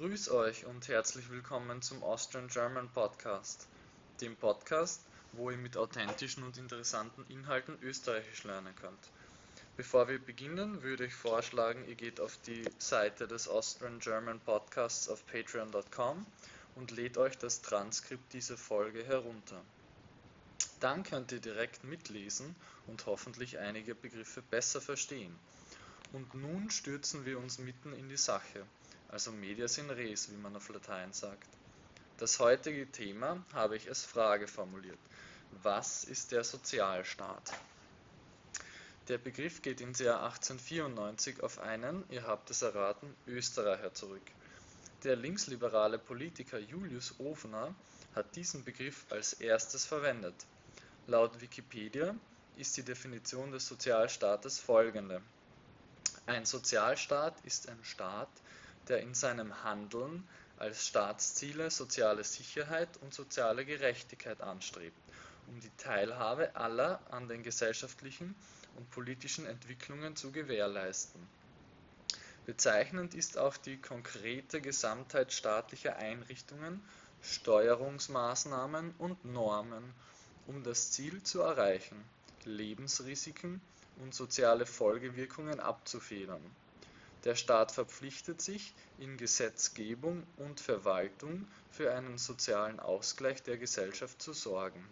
Grüß euch und herzlich willkommen zum Austrian German Podcast, dem Podcast, wo ihr mit authentischen und interessanten Inhalten Österreichisch lernen könnt. Bevor wir beginnen, würde ich vorschlagen, ihr geht auf die Seite des Austrian German Podcasts auf patreon.com und lädt euch das Transkript dieser Folge herunter. Dann könnt ihr direkt mitlesen und hoffentlich einige Begriffe besser verstehen. Und nun stürzen wir uns mitten in die Sache, also medias in res, wie man auf Latein sagt. Das heutige Thema habe ich als Frage formuliert. Was ist der Sozialstaat? Der Begriff geht ins Jahr 1894 auf einen, ihr habt es erraten, Österreicher zurück. Der linksliberale Politiker Julius Ofner hat diesen Begriff als erstes verwendet. Laut Wikipedia ist die Definition des Sozialstaates folgende. Ein Sozialstaat ist ein Staat, der in seinem Handeln als Staatsziele soziale Sicherheit und soziale Gerechtigkeit anstrebt, um die Teilhabe aller an den gesellschaftlichen und politischen Entwicklungen zu gewährleisten. Bezeichnend ist auch die konkrete Gesamtheit staatlicher Einrichtungen, Steuerungsmaßnahmen und Normen, um das Ziel zu erreichen, Lebensrisiken und soziale Folgewirkungen abzufedern. Der Staat verpflichtet sich, in Gesetzgebung und Verwaltung für einen sozialen Ausgleich der Gesellschaft zu sorgen.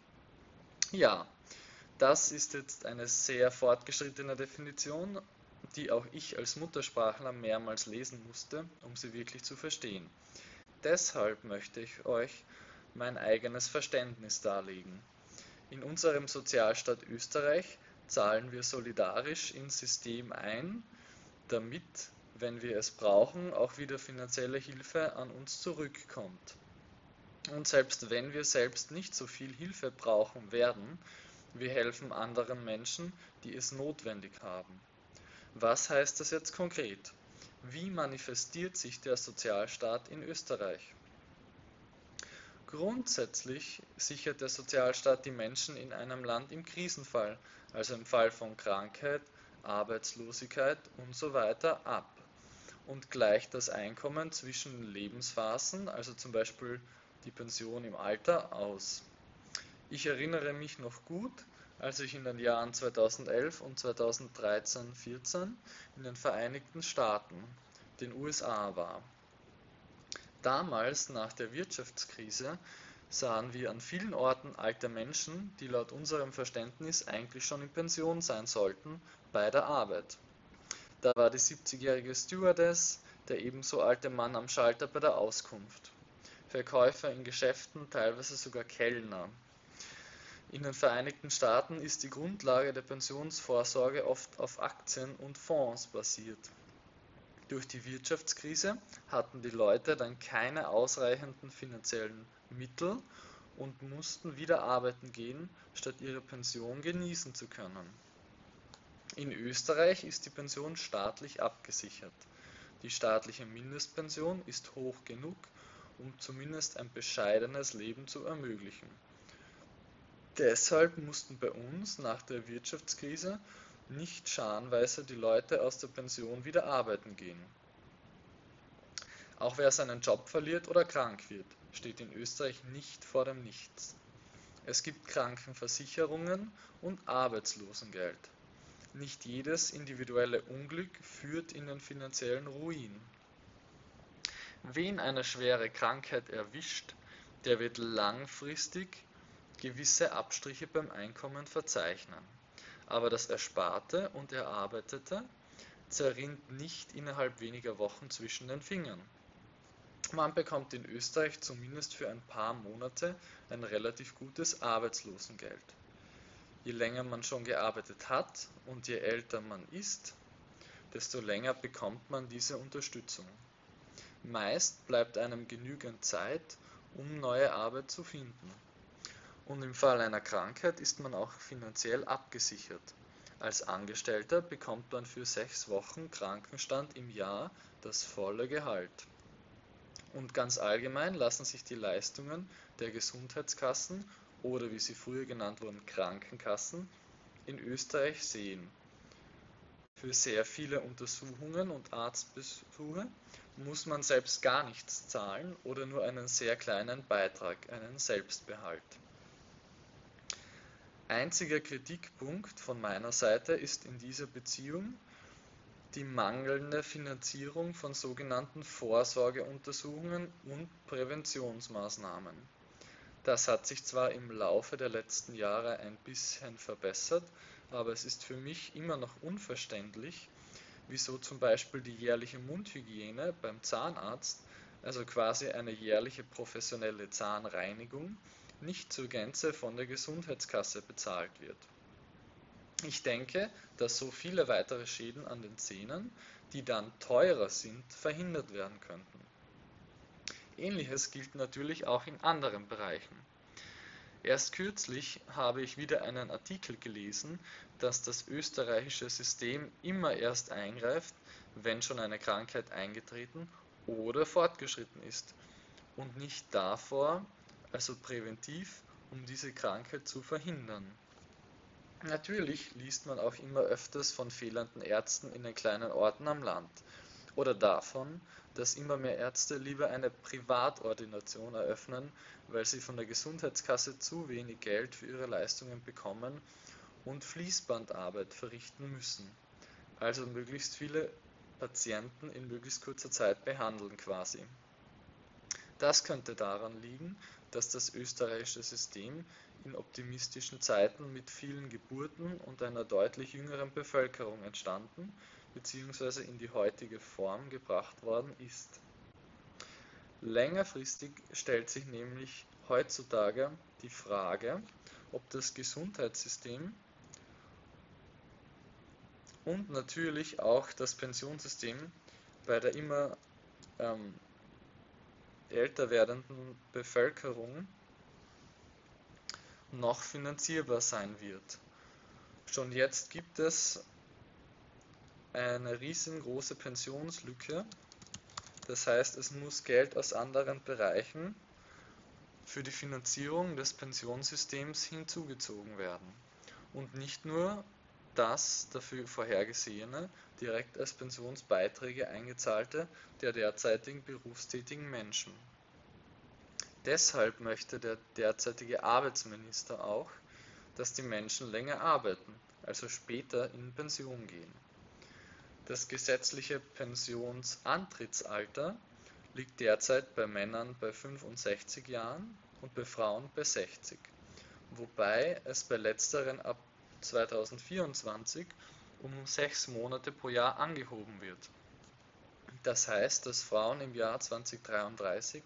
Ja, das ist jetzt eine sehr fortgeschrittene Definition, die auch ich als Muttersprachler mehrmals lesen musste, um sie wirklich zu verstehen. Deshalb möchte ich euch mein eigenes Verständnis darlegen. In unserem Sozialstaat Österreich zahlen wir solidarisch ins System ein, damit, wenn wir es brauchen, auch wieder finanzielle Hilfe an uns zurückkommt. Und selbst wenn wir selbst nicht so viel Hilfe brauchen werden, wir helfen anderen Menschen, die es notwendig haben. Was heißt das jetzt konkret? Wie manifestiert sich der Sozialstaat in Österreich? Grundsätzlich sichert der Sozialstaat die Menschen in einem Land im Krisenfall, also im Fall von Krankheit, Arbeitslosigkeit usw. ab und gleicht das Einkommen zwischen Lebensphasen, also zum Beispiel die Pension im Alter, aus. Ich erinnere mich noch gut, als ich in den Jahren 2011 und 2013-14 in den Vereinigten Staaten, den USA, war. Damals, nach der Wirtschaftskrise, sahen wir an vielen Orten alte Menschen, die laut unserem Verständnis eigentlich schon in Pension sein sollten, bei der Arbeit. Da war die 70-jährige Stewardess, der ebenso alte Mann am Schalter bei der Auskunft. Verkäufer in Geschäften, teilweise sogar Kellner. In den Vereinigten Staaten ist die Grundlage der Pensionsvorsorge oft auf Aktien und Fonds basiert. Durch die Wirtschaftskrise hatten die Leute dann keine ausreichenden finanziellen Mittel und mussten wieder arbeiten gehen, statt ihre Pension genießen zu können. In Österreich ist die Pension staatlich abgesichert. Die staatliche Mindestpension ist hoch genug, um zumindest ein bescheidenes Leben zu ermöglichen. Deshalb mussten bei uns nach der Wirtschaftskrise nicht scharenweise die Leute aus der Pension wieder arbeiten gehen. Auch wer seinen Job verliert oder krank wird, steht in Österreich nicht vor dem Nichts. Es gibt Krankenversicherungen und Arbeitslosengeld. Nicht jedes individuelle Unglück führt in den finanziellen Ruin. Wen eine schwere Krankheit erwischt, der wird langfristig gewisse Abstriche beim Einkommen verzeichnen aber das Ersparte und Erarbeitete zerrinnt nicht innerhalb weniger Wochen zwischen den Fingern. Man bekommt in Österreich zumindest für ein paar Monate ein relativ gutes Arbeitslosengeld. Je länger man schon gearbeitet hat und je älter man ist, desto länger bekommt man diese Unterstützung. Meist bleibt einem genügend Zeit, um neue Arbeit zu finden und im Fall einer Krankheit ist man auch finanziell abgesichert. Als Angestellter bekommt man für sechs Wochen Krankenstand im Jahr das volle Gehalt. Und ganz allgemein lassen sich die Leistungen der Gesundheitskassen oder wie sie früher genannt wurden Krankenkassen in Österreich sehen. Für sehr viele Untersuchungen und Arztbesuche muss man selbst gar nichts zahlen oder nur einen sehr kleinen Beitrag, einen Selbstbehalt. Einziger Kritikpunkt von meiner Seite ist in dieser Beziehung die mangelnde Finanzierung von sogenannten Vorsorgeuntersuchungen und Präventionsmaßnahmen. Das hat sich zwar im Laufe der letzten Jahre ein bisschen verbessert, aber es ist für mich immer noch unverständlich, wieso zum Beispiel die jährliche Mundhygiene beim Zahnarzt, also quasi eine jährliche professionelle Zahnreinigung, nicht zur Gänze von der Gesundheitskasse bezahlt wird. Ich denke, dass so viele weitere Schäden an den Zähnen, die dann teurer sind, verhindert werden könnten. Ähnliches gilt natürlich auch in anderen Bereichen. Erst kürzlich habe ich wieder einen Artikel gelesen, dass das österreichische System immer erst eingreift, wenn schon eine Krankheit eingetreten oder fortgeschritten ist und nicht davor, also präventiv, um diese Krankheit zu verhindern. Natürlich liest man auch immer öfters von fehlenden Ärzten in den kleinen Orten am Land oder davon, dass immer mehr Ärzte lieber eine Privatordination eröffnen, weil sie von der Gesundheitskasse zu wenig Geld für ihre Leistungen bekommen und Fließbandarbeit verrichten müssen, also möglichst viele Patienten in möglichst kurzer Zeit behandeln quasi. Das könnte daran liegen, dass das österreichische System in optimistischen Zeiten mit vielen Geburten und einer deutlich jüngeren Bevölkerung entstanden bzw. in die heutige Form gebracht worden ist. Längerfristig stellt sich nämlich heutzutage die Frage, ob das Gesundheitssystem und natürlich auch das Pensionssystem bei der immer ähm, älter werdenden Bevölkerung noch finanzierbar sein wird. Schon jetzt gibt es eine riesengroße Pensionslücke. Das heißt, es muss Geld aus anderen Bereichen für die Finanzierung des Pensionssystems hinzugezogen werden. Und nicht nur das dafür vorhergesehene, direkt als Pensionsbeiträge eingezahlte der derzeitigen berufstätigen Menschen. Deshalb möchte der derzeitige Arbeitsminister auch, dass die Menschen länger arbeiten, also später in Pension gehen. Das gesetzliche Pensionsantrittsalter liegt derzeit bei Männern bei 65 Jahren und bei Frauen bei 60, wobei es bei letzteren ab 2024 um sechs Monate pro Jahr angehoben wird. Das heißt, dass Frauen im Jahr 2033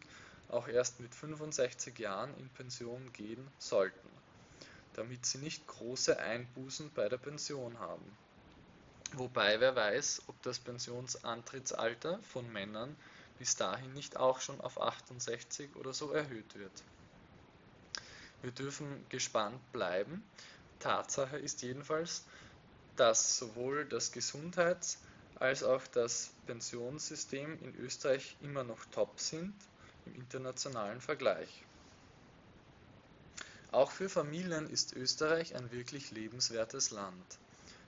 auch erst mit 65 Jahren in Pension gehen sollten, damit sie nicht große Einbußen bei der Pension haben. Wobei wer weiß, ob das Pensionsantrittsalter von Männern bis dahin nicht auch schon auf 68 oder so erhöht wird. Wir dürfen gespannt bleiben. Tatsache ist jedenfalls, dass sowohl das Gesundheits- als auch das Pensionssystem in Österreich immer noch top sind im internationalen Vergleich. Auch für Familien ist Österreich ein wirklich lebenswertes Land.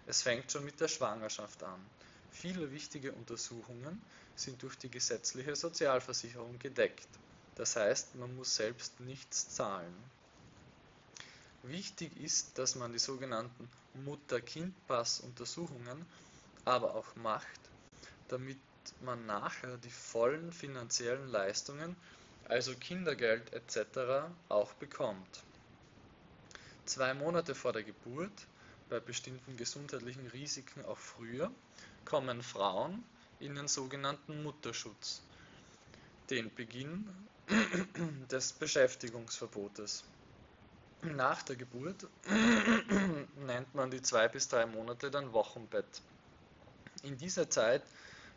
Es fängt schon mit der Schwangerschaft an. Viele wichtige Untersuchungen sind durch die gesetzliche Sozialversicherung gedeckt. Das heißt, man muss selbst nichts zahlen. Wichtig ist, dass man die sogenannten Mutter-Kind-Pass-Untersuchungen aber auch macht, damit man nachher die vollen finanziellen Leistungen, also Kindergeld etc., auch bekommt. Zwei Monate vor der Geburt bei bestimmten gesundheitlichen Risiken auch früher, kommen Frauen in den sogenannten Mutterschutz, den Beginn des Beschäftigungsverbotes. Nach der Geburt nennt man die zwei bis drei Monate dann Wochenbett. In dieser Zeit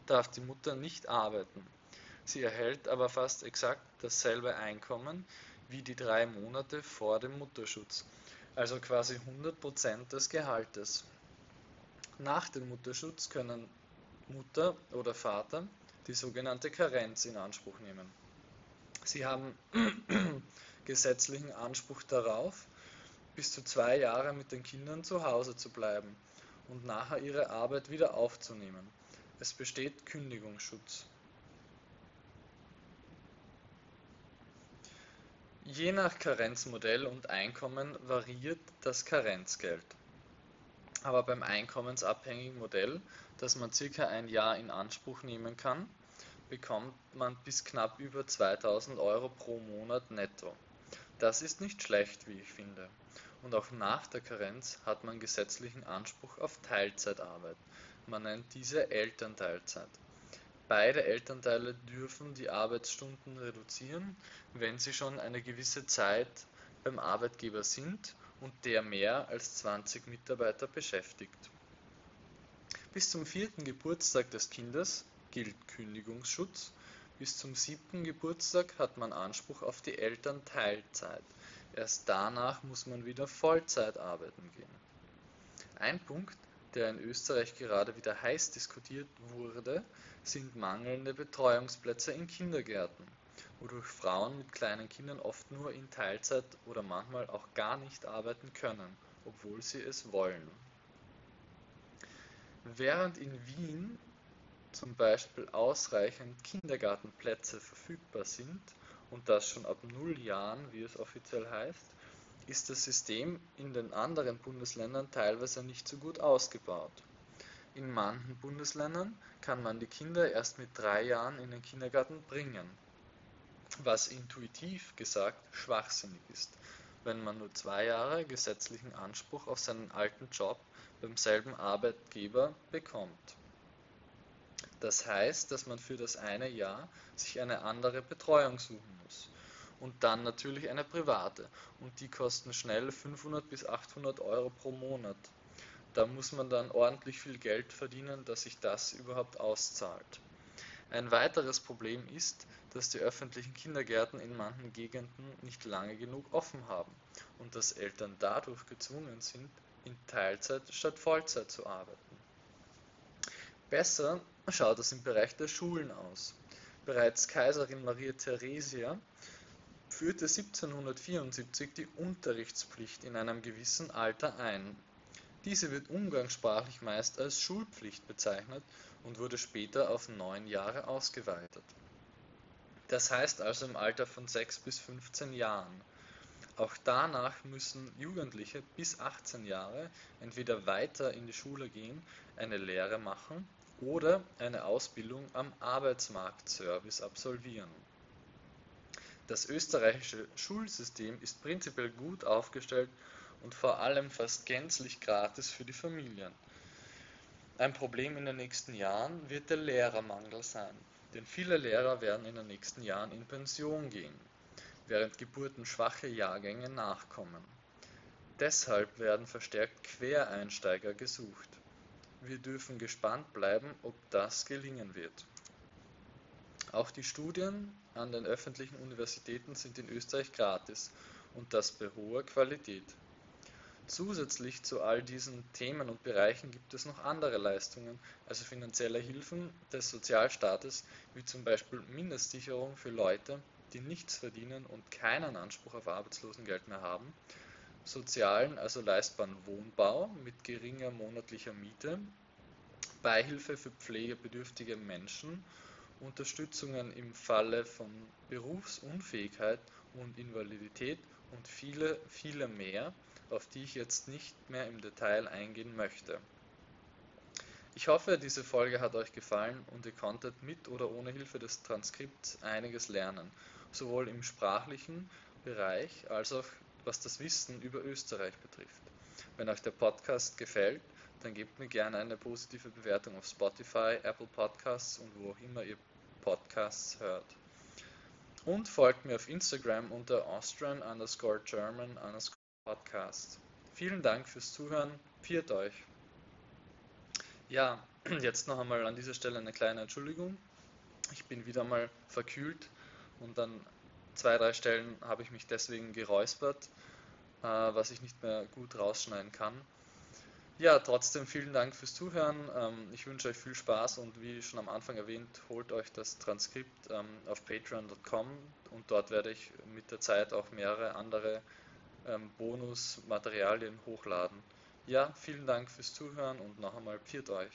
darf die Mutter nicht arbeiten. Sie erhält aber fast exakt dasselbe Einkommen wie die drei Monate vor dem Mutterschutz also quasi 100% des Gehaltes. Nach dem Mutterschutz können Mutter oder Vater die sogenannte Karenz in Anspruch nehmen. Sie haben gesetzlichen Anspruch darauf, bis zu zwei Jahre mit den Kindern zu Hause zu bleiben und nachher ihre Arbeit wieder aufzunehmen. Es besteht Kündigungsschutz. Je nach Karenzmodell und Einkommen variiert das Karenzgeld. Aber beim einkommensabhängigen Modell, das man circa ein Jahr in Anspruch nehmen kann, bekommt man bis knapp über 2000 Euro pro Monat netto. Das ist nicht schlecht, wie ich finde. Und auch nach der Karenz hat man gesetzlichen Anspruch auf Teilzeitarbeit. Man nennt diese Elternteilzeit. Beide Elternteile dürfen die Arbeitsstunden reduzieren, wenn sie schon eine gewisse Zeit beim Arbeitgeber sind und der mehr als 20 Mitarbeiter beschäftigt. Bis zum vierten Geburtstag des Kindes gilt Kündigungsschutz, bis zum siebten Geburtstag hat man Anspruch auf die Elternteilzeit, erst danach muss man wieder Vollzeit arbeiten gehen. Ein Punkt, der in Österreich gerade wieder heiß diskutiert wurde, sind mangelnde Betreuungsplätze in Kindergärten, wodurch Frauen mit kleinen Kindern oft nur in Teilzeit oder manchmal auch gar nicht arbeiten können, obwohl sie es wollen. Während in Wien zum Beispiel ausreichend Kindergartenplätze verfügbar sind und das schon ab null Jahren, wie es offiziell heißt, ist das System in den anderen Bundesländern teilweise nicht so gut ausgebaut. In manchen Bundesländern kann man die Kinder erst mit drei Jahren in den Kindergarten bringen, was intuitiv gesagt schwachsinnig ist, wenn man nur zwei Jahre gesetzlichen Anspruch auf seinen alten Job beim selben Arbeitgeber bekommt. Das heißt, dass man für das eine Jahr sich eine andere Betreuung suchen muss. Und dann natürlich eine private. Und die kosten schnell 500 bis 800 Euro pro Monat. Da muss man dann ordentlich viel Geld verdienen, dass sich das überhaupt auszahlt. Ein weiteres Problem ist, dass die öffentlichen Kindergärten in manchen Gegenden nicht lange genug offen haben und dass Eltern dadurch gezwungen sind, in Teilzeit statt Vollzeit zu arbeiten. Besser schaut es im Bereich der Schulen aus. Bereits Kaiserin Maria Theresia führte 1774 die Unterrichtspflicht in einem gewissen Alter ein. Diese wird umgangssprachlich meist als Schulpflicht bezeichnet und wurde später auf neun Jahre ausgeweitet. Das heißt also im Alter von 6 bis 15 Jahren. Auch danach müssen Jugendliche bis 18 Jahre entweder weiter in die Schule gehen, eine Lehre machen oder eine Ausbildung am Arbeitsmarktservice absolvieren. Das österreichische Schulsystem ist prinzipiell gut aufgestellt und vor allem fast gänzlich gratis für die Familien. Ein Problem in den nächsten Jahren wird der Lehrermangel sein, denn viele Lehrer werden in den nächsten Jahren in Pension gehen, während geburtenschwache Jahrgänge nachkommen. Deshalb werden verstärkt Quereinsteiger gesucht. Wir dürfen gespannt bleiben, ob das gelingen wird. Auch die Studien an den öffentlichen Universitäten sind in Österreich gratis und das bei hoher Qualität. Zusätzlich zu all diesen Themen und Bereichen gibt es noch andere Leistungen, also finanzielle Hilfen des Sozialstaates, wie zum Beispiel Mindestsicherung für Leute, die nichts verdienen und keinen Anspruch auf Arbeitslosengeld mehr haben, sozialen, also leistbaren Wohnbau mit geringer monatlicher Miete, Beihilfe für pflegebedürftige Menschen, Unterstützungen im Falle von Berufsunfähigkeit und Invalidität und viele, viele mehr, auf die ich jetzt nicht mehr im Detail eingehen möchte. Ich hoffe, diese Folge hat euch gefallen und ihr konntet mit oder ohne Hilfe des Transkripts einiges lernen, sowohl im sprachlichen Bereich als auch was das Wissen über Österreich betrifft. Wenn euch der Podcast gefällt, dann gebt mir gerne eine positive Bewertung auf Spotify, Apple Podcasts und wo auch immer ihr Podcasts hört. Und folgt mir auf Instagram unter Austrian underscore German underscore Podcast. Vielen Dank fürs Zuhören. Viert euch. Ja, jetzt noch einmal an dieser Stelle eine kleine Entschuldigung. Ich bin wieder mal verkühlt und an zwei, drei Stellen habe ich mich deswegen geräuspert, äh, was ich nicht mehr gut rausschneiden kann. Ja, trotzdem vielen Dank fürs Zuhören. Ähm, ich wünsche euch viel Spaß und wie schon am Anfang erwähnt, holt euch das Transkript ähm, auf patreon.com und dort werde ich mit der Zeit auch mehrere andere ähm, Bonusmaterialien hochladen. Ja, vielen Dank fürs Zuhören und noch einmal pfiat euch.